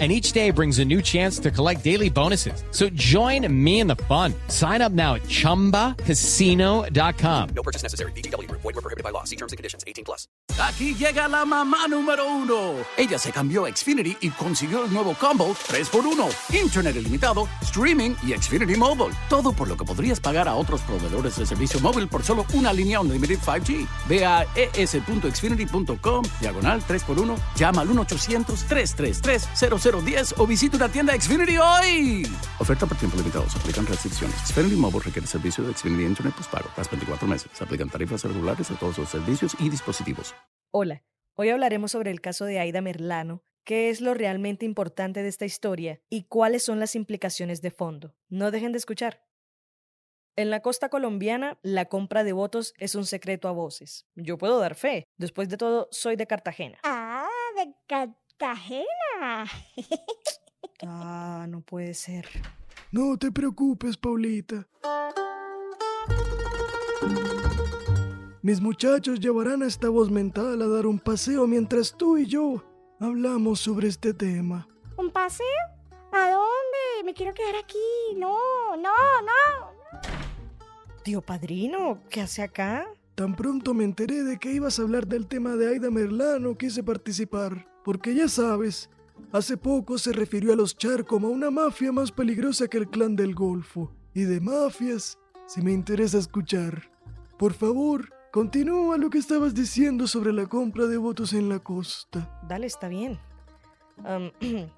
and each day brings a new chance to collect daily bonuses. So join me in the fun. Sign up now at ChumbaCasino.com. No purchase necessary. BGW. Void were prohibited by law. See terms and conditions. 18 plus. Aquí llega la mamá número uno. Ella se cambió a Xfinity y consiguió el nuevo combo 3x1. Internet ilimitado, streaming y Xfinity Mobile. Todo por lo que podrías pagar a otros proveedores de servicio móvil por solo una línea Unlimited 5G. Ve a es.xfinity.com, diagonal 3x1, llama al 1-800-333-0010 o visita una tienda Xfinity hoy. Oferta por tiempo limitado. Se aplican restricciones. Xfinity Mobile requiere servicio de Xfinity Internet postpago. Tras 24 meses. Se aplican tarifas regulares a todos los servicios y dispositivos. Hola, hoy hablaremos sobre el caso de Aida Merlano, qué es lo realmente importante de esta historia y cuáles son las implicaciones de fondo. No dejen de escuchar. En la costa colombiana, la compra de votos es un secreto a voces. Yo puedo dar fe. Después de todo, soy de Cartagena. Ah, de Cartagena. Ah, no puede ser. No te preocupes, Paulita. Mis muchachos llevarán a esta voz mental a dar un paseo mientras tú y yo hablamos sobre este tema. ¿Un paseo? ¿A dónde? Me quiero quedar aquí. No, no, no. Tío padrino, ¿qué hace acá? Tan pronto me enteré de que ibas a hablar del tema de Aida Merlano, quise participar. Porque ya sabes, hace poco se refirió a los Char como una mafia más peligrosa que el clan del Golfo. Y de mafias, si me interesa escuchar. Por favor, Continúa lo que estabas diciendo sobre la compra de votos en la costa. Dale, está bien.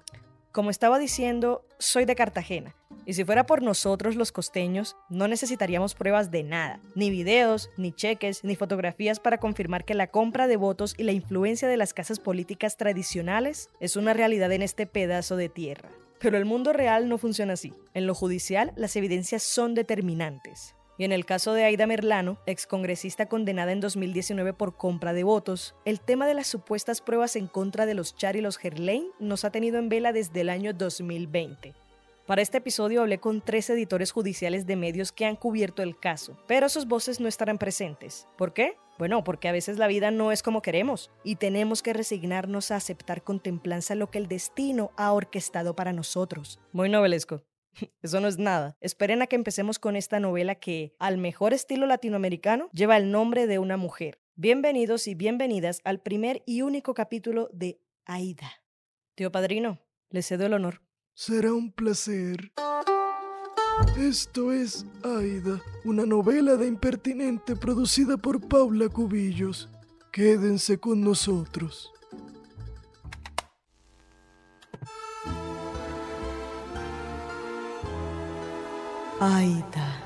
como estaba diciendo, soy de Cartagena. Y si fuera por nosotros los costeños, no necesitaríamos pruebas de nada, ni videos, ni cheques, ni fotografías para confirmar que la compra de votos y la influencia de las casas políticas tradicionales es una realidad en este pedazo de tierra. Pero el mundo real no funciona así. En lo judicial, las evidencias son determinantes. Y en el caso de Aida Merlano, excongresista condenada en 2019 por compra de votos, el tema de las supuestas pruebas en contra de los Char y los Gerlain nos ha tenido en vela desde el año 2020. Para este episodio hablé con tres editores judiciales de medios que han cubierto el caso, pero sus voces no estarán presentes. ¿Por qué? Bueno, porque a veces la vida no es como queremos y tenemos que resignarnos a aceptar con templanza lo que el destino ha orquestado para nosotros. Muy novelesco. Eso no es nada. Esperen a que empecemos con esta novela que, al mejor estilo latinoamericano, lleva el nombre de una mujer. Bienvenidos y bienvenidas al primer y único capítulo de Aida. Tío Padrino, le cedo el honor. Será un placer. Esto es Aida, una novela de impertinente producida por Paula Cubillos. Quédense con nosotros. Aida.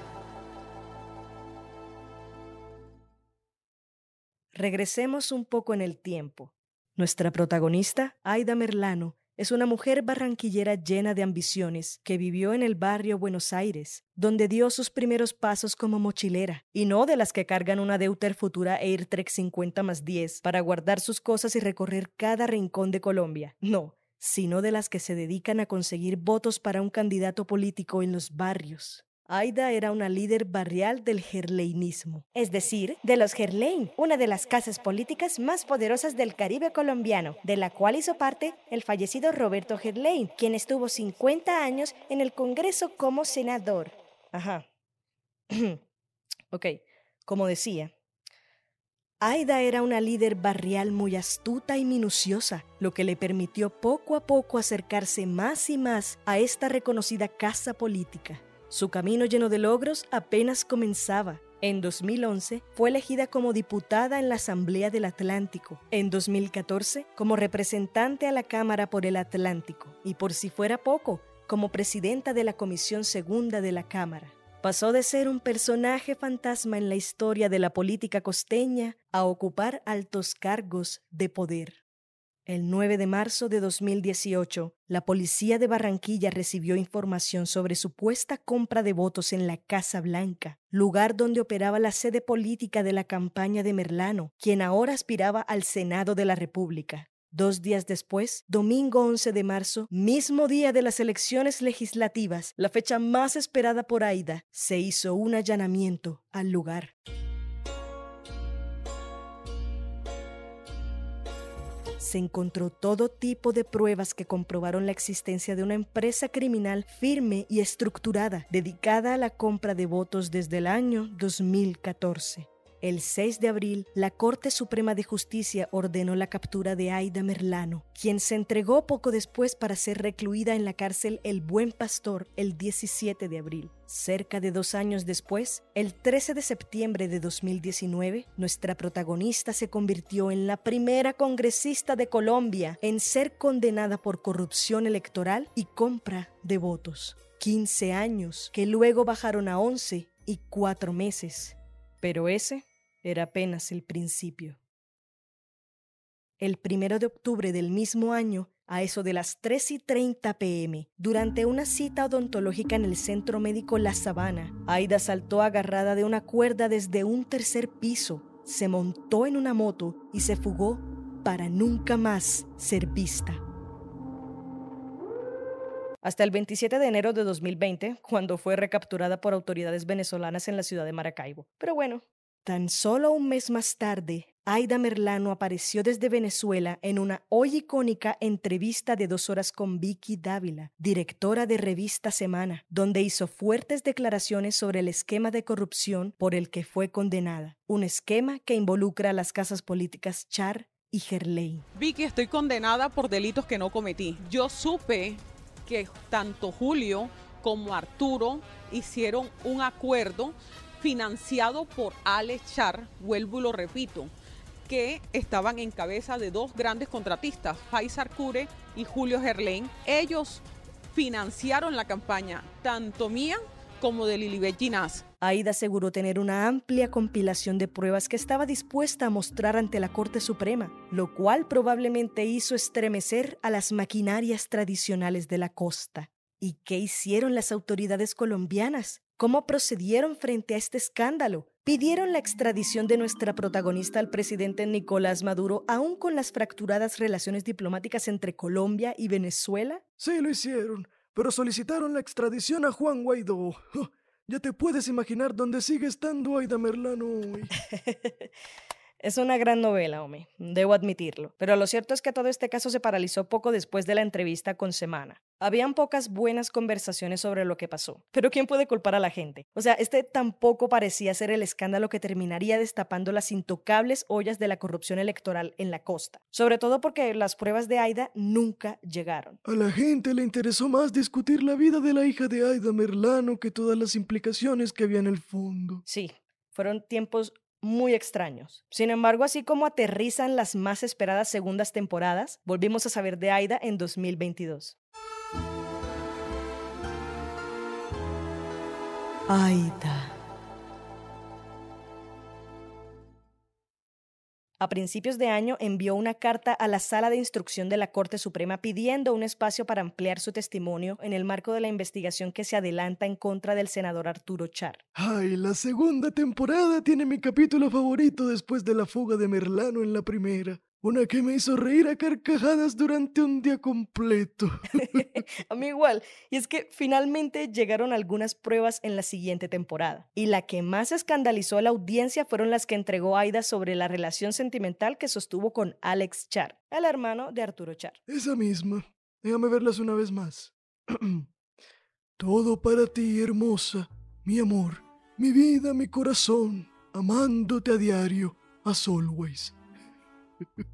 Regresemos un poco en el tiempo. Nuestra protagonista, Aida Merlano, es una mujer barranquillera llena de ambiciones que vivió en el barrio Buenos Aires, donde dio sus primeros pasos como mochilera, y no de las que cargan una Deuter Futura Airtrek 50 más 10 para guardar sus cosas y recorrer cada rincón de Colombia. No, sino de las que se dedican a conseguir votos para un candidato político en los barrios. Aida era una líder barrial del gerleinismo, es decir, de los Gerlein, una de las casas políticas más poderosas del Caribe colombiano, de la cual hizo parte el fallecido Roberto Gerlein, quien estuvo 50 años en el Congreso como senador. Ajá. ok, como decía, Aida era una líder barrial muy astuta y minuciosa, lo que le permitió poco a poco acercarse más y más a esta reconocida casa política. Su camino lleno de logros apenas comenzaba. En 2011 fue elegida como diputada en la Asamblea del Atlántico. En 2014 como representante a la Cámara por el Atlántico. Y por si fuera poco, como presidenta de la Comisión Segunda de la Cámara pasó de ser un personaje fantasma en la historia de la política costeña a ocupar altos cargos de poder. El 9 de marzo de 2018, la policía de Barranquilla recibió información sobre supuesta compra de votos en la Casa Blanca, lugar donde operaba la sede política de la campaña de Merlano, quien ahora aspiraba al Senado de la República. Dos días después, domingo 11 de marzo, mismo día de las elecciones legislativas, la fecha más esperada por Aida, se hizo un allanamiento al lugar. Se encontró todo tipo de pruebas que comprobaron la existencia de una empresa criminal firme y estructurada dedicada a la compra de votos desde el año 2014. El 6 de abril, la Corte Suprema de Justicia ordenó la captura de Aida Merlano, quien se entregó poco después para ser recluida en la cárcel El Buen Pastor el 17 de abril. Cerca de dos años después, el 13 de septiembre de 2019, nuestra protagonista se convirtió en la primera congresista de Colombia en ser condenada por corrupción electoral y compra de votos. 15 años que luego bajaron a 11 y 4 meses. Pero ese era apenas el principio. El primero de octubre del mismo año, a eso de las 3 y 30 pm, durante una cita odontológica en el centro médico La Sabana, Aida saltó agarrada de una cuerda desde un tercer piso, se montó en una moto y se fugó para nunca más ser vista. Hasta el 27 de enero de 2020, cuando fue recapturada por autoridades venezolanas en la ciudad de Maracaibo. Pero bueno, Tan solo un mes más tarde, Aida Merlano apareció desde Venezuela en una hoy icónica entrevista de dos horas con Vicky Dávila, directora de Revista Semana, donde hizo fuertes declaraciones sobre el esquema de corrupción por el que fue condenada, un esquema que involucra a las casas políticas Char y Gerlein. Vicky, estoy condenada por delitos que no cometí. Yo supe que tanto Julio como Arturo hicieron un acuerdo financiado por Alex Char, vuelvo y lo repito, que estaban en cabeza de dos grandes contratistas, Faisal Cure y Julio Gerlain. Ellos financiaron la campaña, tanto mía como de Lilibet Ginás. Aida aseguró tener una amplia compilación de pruebas que estaba dispuesta a mostrar ante la Corte Suprema, lo cual probablemente hizo estremecer a las maquinarias tradicionales de la costa. ¿Y qué hicieron las autoridades colombianas? ¿Cómo procedieron frente a este escándalo? ¿Pidieron la extradición de nuestra protagonista al presidente Nicolás Maduro, aún con las fracturadas relaciones diplomáticas entre Colombia y Venezuela? Sí, lo hicieron, pero solicitaron la extradición a Juan Guaidó. ya te puedes imaginar dónde sigue estando Aida Merlano hoy. Es una gran novela, Ome, debo admitirlo. Pero lo cierto es que todo este caso se paralizó poco después de la entrevista con Semana. Habían pocas buenas conversaciones sobre lo que pasó. Pero ¿quién puede culpar a la gente? O sea, este tampoco parecía ser el escándalo que terminaría destapando las intocables ollas de la corrupción electoral en la costa. Sobre todo porque las pruebas de Aida nunca llegaron. A la gente le interesó más discutir la vida de la hija de Aida Merlano que todas las implicaciones que había en el fondo. Sí, fueron tiempos muy extraños. Sin embargo, así como aterrizan las más esperadas segundas temporadas, volvimos a saber de Aida en 2022. Aida. A principios de año envió una carta a la sala de instrucción de la Corte Suprema pidiendo un espacio para ampliar su testimonio en el marco de la investigación que se adelanta en contra del senador Arturo Char. Ay, la segunda temporada tiene mi capítulo favorito después de la fuga de Merlano en la primera. Una que me hizo reír a carcajadas durante un día completo. a mí igual. Y es que finalmente llegaron algunas pruebas en la siguiente temporada. Y la que más escandalizó a la audiencia fueron las que entregó Aida sobre la relación sentimental que sostuvo con Alex Char, el hermano de Arturo Char. Esa misma. Déjame verlas una vez más. Todo para ti, hermosa, mi amor, mi vida, mi corazón, amándote a diario, as always.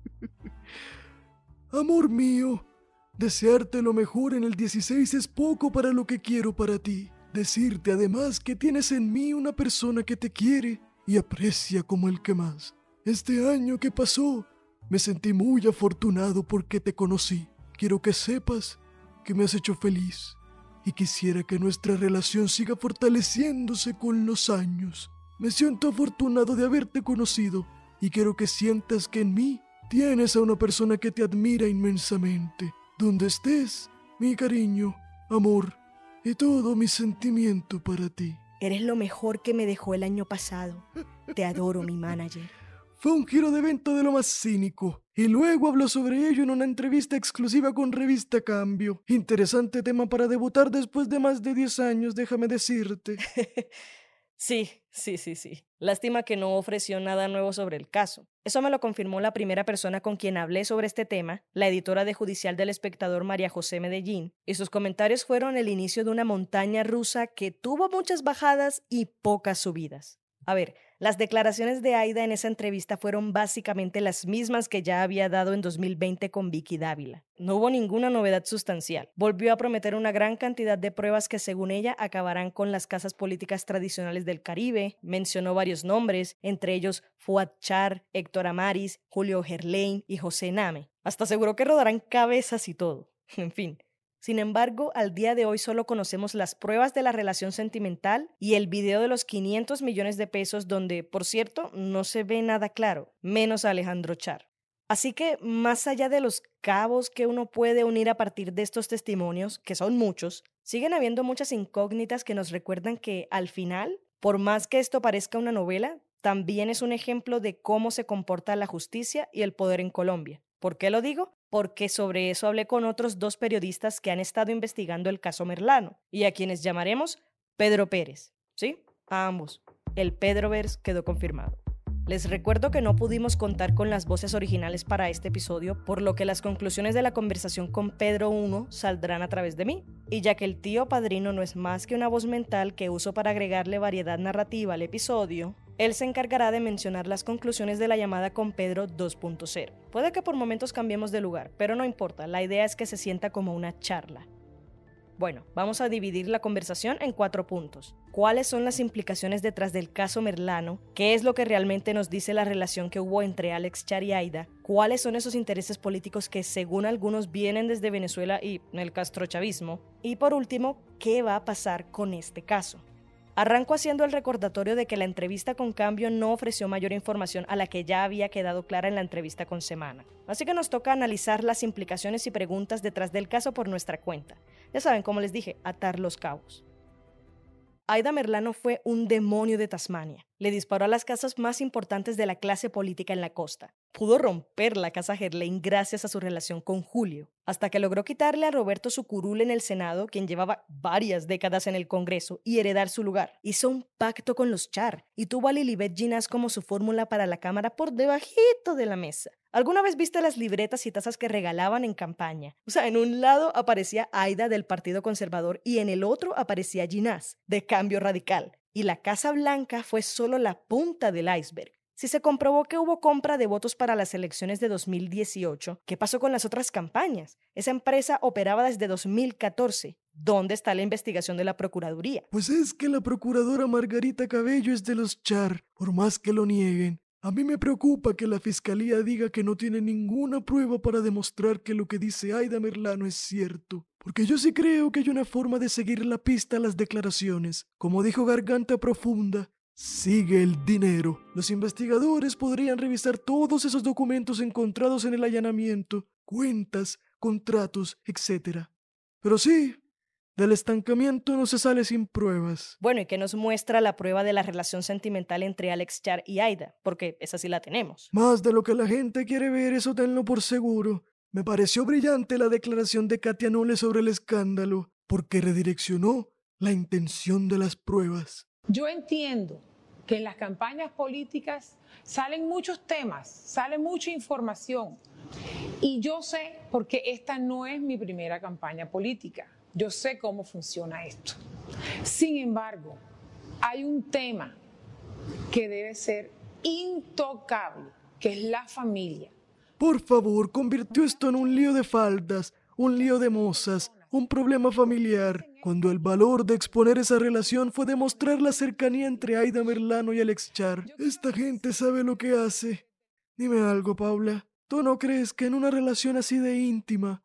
Amor mío, desearte lo mejor en el 16 es poco para lo que quiero para ti. Decirte además que tienes en mí una persona que te quiere y aprecia como el que más. Este año que pasó, me sentí muy afortunado porque te conocí. Quiero que sepas que me has hecho feliz y quisiera que nuestra relación siga fortaleciéndose con los años. Me siento afortunado de haberte conocido y quiero que sientas que en mí Tienes a una persona que te admira inmensamente. Donde estés, mi cariño, amor y todo mi sentimiento para ti. Eres lo mejor que me dejó el año pasado. Te adoro, mi manager. Fue un giro de evento de lo más cínico. Y luego habló sobre ello en una entrevista exclusiva con Revista Cambio. Interesante tema para debutar después de más de 10 años, déjame decirte. Sí, sí, sí, sí. Lástima que no ofreció nada nuevo sobre el caso. Eso me lo confirmó la primera persona con quien hablé sobre este tema, la editora de Judicial del Espectador María José Medellín, y sus comentarios fueron el inicio de una montaña rusa que tuvo muchas bajadas y pocas subidas. A ver, las declaraciones de Aida en esa entrevista fueron básicamente las mismas que ya había dado en 2020 con Vicky Dávila. No hubo ninguna novedad sustancial. Volvió a prometer una gran cantidad de pruebas que según ella acabarán con las casas políticas tradicionales del Caribe. Mencionó varios nombres, entre ellos Fuad Char, Héctor Amaris, Julio Gerlain y José Name. Hasta aseguró que rodarán cabezas y todo. En fin, sin embargo, al día de hoy solo conocemos las pruebas de la relación sentimental y el video de los 500 millones de pesos donde, por cierto, no se ve nada claro, menos a Alejandro Char. Así que, más allá de los cabos que uno puede unir a partir de estos testimonios, que son muchos, siguen habiendo muchas incógnitas que nos recuerdan que, al final, por más que esto parezca una novela, también es un ejemplo de cómo se comporta la justicia y el poder en Colombia. ¿Por qué lo digo? Porque sobre eso hablé con otros dos periodistas que han estado investigando el caso Merlano y a quienes llamaremos Pedro Pérez. ¿Sí? A ambos. El Pedroverse quedó confirmado. Les recuerdo que no pudimos contar con las voces originales para este episodio, por lo que las conclusiones de la conversación con Pedro 1 saldrán a través de mí. Y ya que el tío padrino no es más que una voz mental que uso para agregarle variedad narrativa al episodio, él se encargará de mencionar las conclusiones de la llamada con Pedro 2.0. Puede que por momentos cambiemos de lugar, pero no importa, la idea es que se sienta como una charla. Bueno, vamos a dividir la conversación en cuatro puntos. ¿Cuáles son las implicaciones detrás del caso Merlano? ¿Qué es lo que realmente nos dice la relación que hubo entre Alex Char y Aida? ¿Cuáles son esos intereses políticos que según algunos vienen desde Venezuela y el castrochavismo? Y por último, ¿qué va a pasar con este caso? Arranco haciendo el recordatorio de que la entrevista con Cambio no ofreció mayor información a la que ya había quedado clara en la entrevista con Semana. Así que nos toca analizar las implicaciones y preguntas detrás del caso por nuestra cuenta. Ya saben, como les dije, atar los cabos. Aida Merlano fue un demonio de Tasmania. Le disparó a las casas más importantes de la clase política en la costa. Pudo romper la casa Gerlain gracias a su relación con Julio, hasta que logró quitarle a Roberto su curul en el Senado, quien llevaba varias décadas en el Congreso, y heredar su lugar. Hizo un pacto con los Char y tuvo a Lilibet Ginás como su fórmula para la Cámara por debajito de la mesa. ¿Alguna vez viste las libretas y tazas que regalaban en campaña? O sea, en un lado aparecía Aida del Partido Conservador y en el otro aparecía Ginás, de Cambio Radical. Y la Casa Blanca fue solo la punta del iceberg. Si se comprobó que hubo compra de votos para las elecciones de 2018, ¿qué pasó con las otras campañas? Esa empresa operaba desde 2014. ¿Dónde está la investigación de la Procuraduría? Pues es que la procuradora Margarita Cabello es de los Char, por más que lo nieguen. A mí me preocupa que la fiscalía diga que no tiene ninguna prueba para demostrar que lo que dice Aida Merlano es cierto. Porque yo sí creo que hay una forma de seguir la pista a las declaraciones. Como dijo Garganta Profunda, sigue el dinero. Los investigadores podrían revisar todos esos documentos encontrados en el allanamiento, cuentas, contratos, etc. Pero sí, del estancamiento no se sale sin pruebas. Bueno, ¿y qué nos muestra la prueba de la relación sentimental entre Alex Char y Aida? Porque esa sí la tenemos. Más de lo que la gente quiere ver, eso tenlo por seguro. Me pareció brillante la declaración de Katia Nole sobre el escándalo, porque redireccionó la intención de las pruebas. Yo entiendo que en las campañas políticas salen muchos temas, sale mucha información. Y yo sé, porque esta no es mi primera campaña política yo sé cómo funciona esto. Sin embargo, hay un tema que debe ser intocable, que es la familia. Por favor, convirtió esto en un lío de faldas, un lío de mozas, un problema familiar, cuando el valor de exponer esa relación fue demostrar la cercanía entre Aida Merlano y Alex Char. Esta gente sabe lo que hace. Dime algo, Paula. ¿Tú no crees que en una relación así de íntima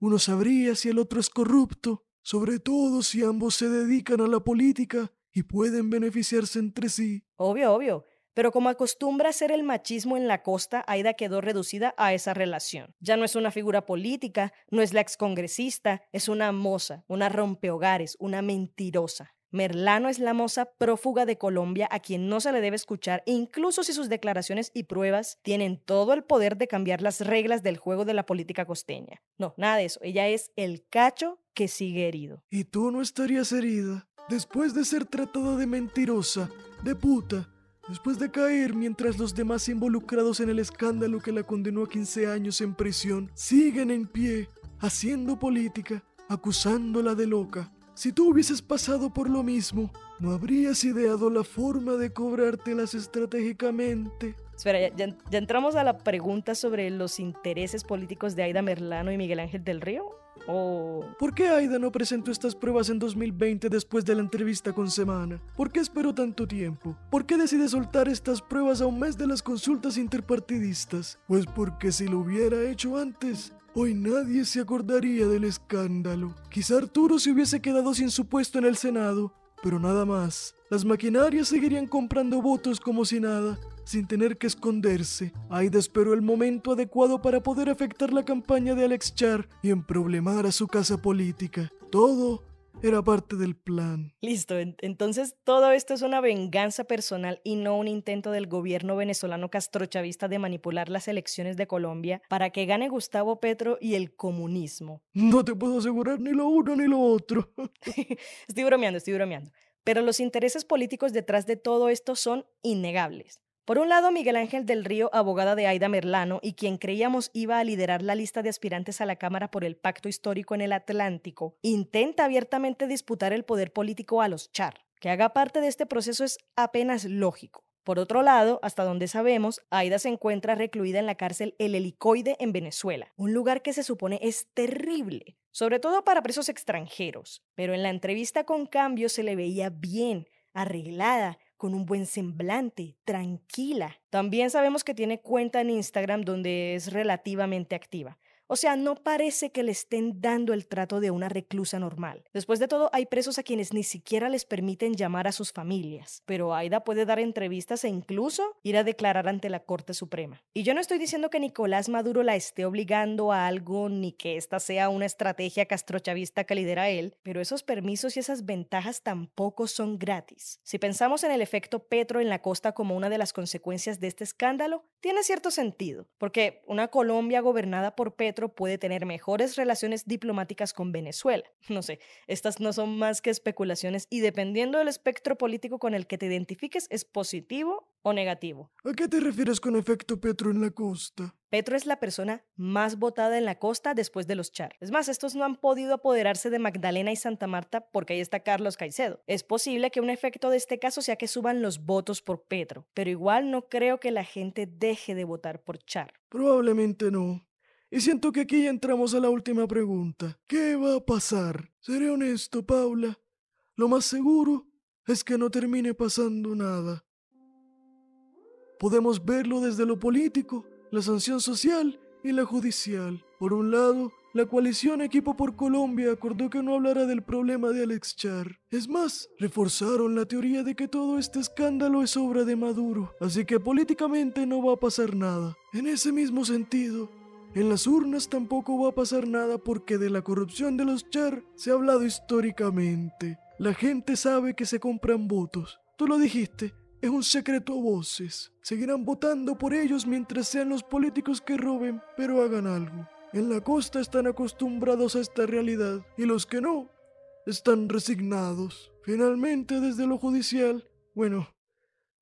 uno sabría si el otro es corrupto, sobre todo si ambos se dedican a la política y pueden beneficiarse entre sí. Obvio, obvio. Pero como acostumbra ser el machismo en la costa, Aida quedó reducida a esa relación. Ya no es una figura política, no es la excongresista, es una moza, una rompehogares, una mentirosa. Merlano es la moza prófuga de Colombia a quien no se le debe escuchar, incluso si sus declaraciones y pruebas tienen todo el poder de cambiar las reglas del juego de la política costeña. No, nada de eso. Ella es el cacho que sigue herido. ¿Y tú no estarías herida? Después de ser tratada de mentirosa, de puta, después de caer mientras los demás involucrados en el escándalo que la condenó a 15 años en prisión siguen en pie, haciendo política, acusándola de loca. Si tú hubieses pasado por lo mismo, ¿no habrías ideado la forma de cobrártelas estratégicamente? Espera, ya, entramos a la pregunta sobre los intereses políticos de Aida Merlano y Miguel Ángel del Río. ¿O ¿Por qué Aida no presentó estas pruebas en 2020 después de la entrevista con Semana? ¿Por qué esperó tanto tiempo? ¿Por qué decide soltar estas pruebas a un mes de las consultas interpartidistas? Pues porque si lo hubiera hecho antes, hoy nadie se acordaría del escándalo. Quizá Arturo se hubiese quedado sin su puesto en el Senado, pero nada más. Las maquinarias seguirían comprando votos como si nada, sin tener que esconderse. Aida esperó el momento adecuado para poder afectar la campaña de Alex Char y emproblemar a su casa política. Todo era parte del plan. Listo, en- entonces todo esto es una venganza personal y no un intento del gobierno venezolano castrochavista de manipular las elecciones de Colombia para que gane Gustavo Petro y el comunismo. No te puedo asegurar ni lo uno ni lo otro. estoy bromeando, estoy bromeando. Pero los intereses políticos detrás de todo esto son innegables. Por un lado, Miguel Ángel del Río, abogada de Aida Merlano y quien creíamos iba a liderar la lista de aspirantes a la Cámara por el Pacto Histórico en el Atlántico, intenta abiertamente disputar el poder político a los Char. Que haga parte de este proceso es apenas lógico. Por otro lado, hasta donde sabemos, Aida se encuentra recluida en la cárcel El Helicoide en Venezuela, un lugar que se supone es terrible, sobre todo para presos extranjeros. Pero en la entrevista con Cambio se le veía bien, arreglada, con un buen semblante, tranquila. También sabemos que tiene cuenta en Instagram donde es relativamente activa. O sea, no parece que le estén dando el trato de una reclusa normal. Después de todo, hay presos a quienes ni siquiera les permiten llamar a sus familias. Pero Aida puede dar entrevistas e incluso ir a declarar ante la Corte Suprema. Y yo no estoy diciendo que Nicolás Maduro la esté obligando a algo ni que esta sea una estrategia castrochavista que lidera él, pero esos permisos y esas ventajas tampoco son gratis. Si pensamos en el efecto Petro en la costa como una de las consecuencias de este escándalo, tiene cierto sentido, porque una Colombia gobernada por Petro puede tener mejores relaciones diplomáticas con Venezuela. No sé, estas no son más que especulaciones y dependiendo del espectro político con el que te identifiques es positivo o negativo. ¿A qué te refieres con efecto Petro en la costa? Petro es la persona más votada en la costa después de los Char. Es más, estos no han podido apoderarse de Magdalena y Santa Marta porque ahí está Carlos Caicedo. Es posible que un efecto de este caso sea que suban los votos por Petro, pero igual no creo que la gente deje de votar por Char. Probablemente no. Y siento que aquí ya entramos a la última pregunta. ¿Qué va a pasar? Seré honesto, Paula. Lo más seguro es que no termine pasando nada. Podemos verlo desde lo político, la sanción social y la judicial. Por un lado, la coalición Equipo por Colombia acordó que no hablará del problema de Alex Char. Es más, reforzaron la teoría de que todo este escándalo es obra de Maduro, así que políticamente no va a pasar nada. En ese mismo sentido, en las urnas tampoco va a pasar nada porque de la corrupción de los Char se ha hablado históricamente. La gente sabe que se compran votos. Tú lo dijiste, es un secreto a voces. Seguirán votando por ellos mientras sean los políticos que roben, pero hagan algo. En la costa están acostumbrados a esta realidad y los que no están resignados. Finalmente, desde lo judicial, bueno,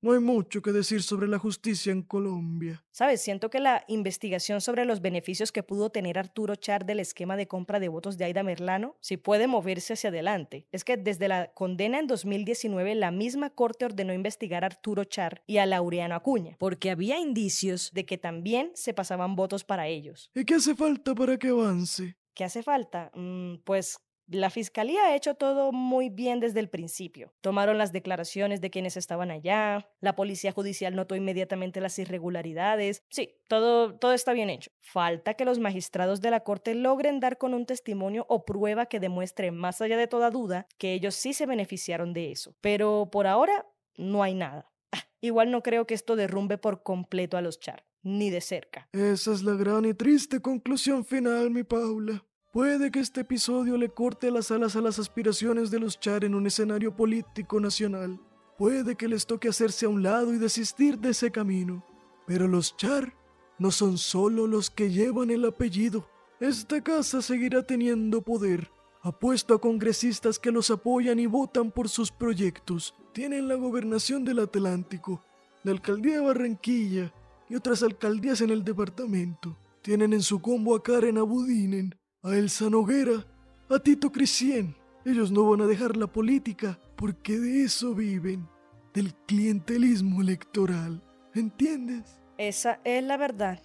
no hay mucho que decir sobre la justicia en Colombia. Sabes, siento que la investigación sobre los beneficios que pudo tener Arturo Char del esquema de compra de votos de Aida Merlano, si puede moverse hacia adelante. Es que desde la condena en 2019, la misma corte ordenó investigar a Arturo Char y a Laureano Acuña, porque había indicios de que también se pasaban votos para ellos. ¿Y qué hace falta para que avance? ¿Qué hace falta? Mm, pues la fiscalía ha hecho todo muy bien desde el principio. Tomaron las declaraciones de quienes estaban allá, la policía judicial notó inmediatamente las irregularidades. Sí, todo, todo está bien hecho. Falta que los magistrados de la corte logren dar con un testimonio o prueba que demuestre, más allá de toda duda, que ellos sí se beneficiaron de eso. Pero por ahora no hay nada. Ah, igual no creo que esto derrumbe por completo a los Char, ni de cerca. Esa es la gran y triste conclusión final, mi Paula. Puede que este episodio le corte las alas a las aspiraciones de los Char en un escenario político nacional. Puede que les toque hacerse a un lado y desistir de ese camino. Pero los Char no son solo los que llevan el apellido. Esta casa seguirá teniendo poder. Apuesto a congresistas que los apoyan y votan por sus proyectos. Tienen la gobernación del Atlántico, la alcaldía de Barranquilla y otras alcaldías en el departamento. Tienen en su combo a Karen Abudinen, a Elsa Noguera, a Tito Crisien. Ellos no van a dejar la política porque de eso viven, del clientelismo electoral. ¿Entiendes? Esa es la verdad.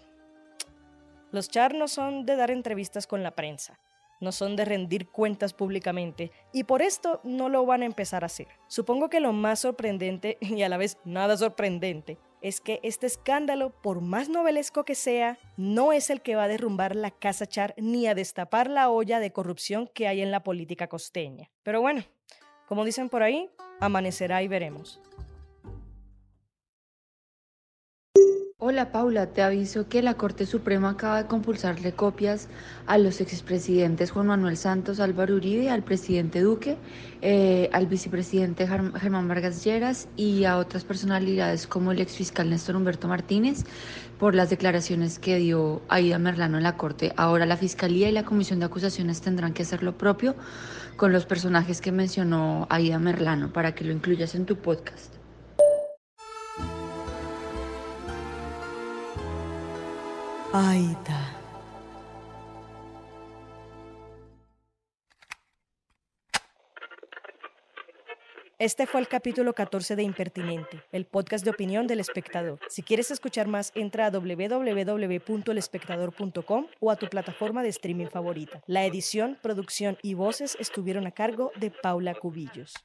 Los char no son de dar entrevistas con la prensa, no son de rendir cuentas públicamente y por esto no lo van a empezar a hacer. Supongo que lo más sorprendente y a la vez nada sorprendente es que este escándalo, por más novelesco que sea, no es el que va a derrumbar la casa Char ni a destapar la olla de corrupción que hay en la política costeña. Pero bueno, como dicen por ahí, amanecerá y veremos. Hola Paula, te aviso que la Corte Suprema acaba de compulsarle copias a los expresidentes Juan Manuel Santos, Álvaro Uribe, al presidente Duque, eh, al vicepresidente Germán Vargas Lleras y a otras personalidades como el exfiscal Néstor Humberto Martínez por las declaraciones que dio Aida Merlano en la Corte. Ahora la Fiscalía y la Comisión de Acusaciones tendrán que hacer lo propio con los personajes que mencionó Aida Merlano para que lo incluyas en tu podcast. Aida. Este fue el capítulo 14 de Impertinente, el podcast de opinión del espectador. Si quieres escuchar más, entra a www.elespectador.com o a tu plataforma de streaming favorita. La edición, producción y voces estuvieron a cargo de Paula Cubillos.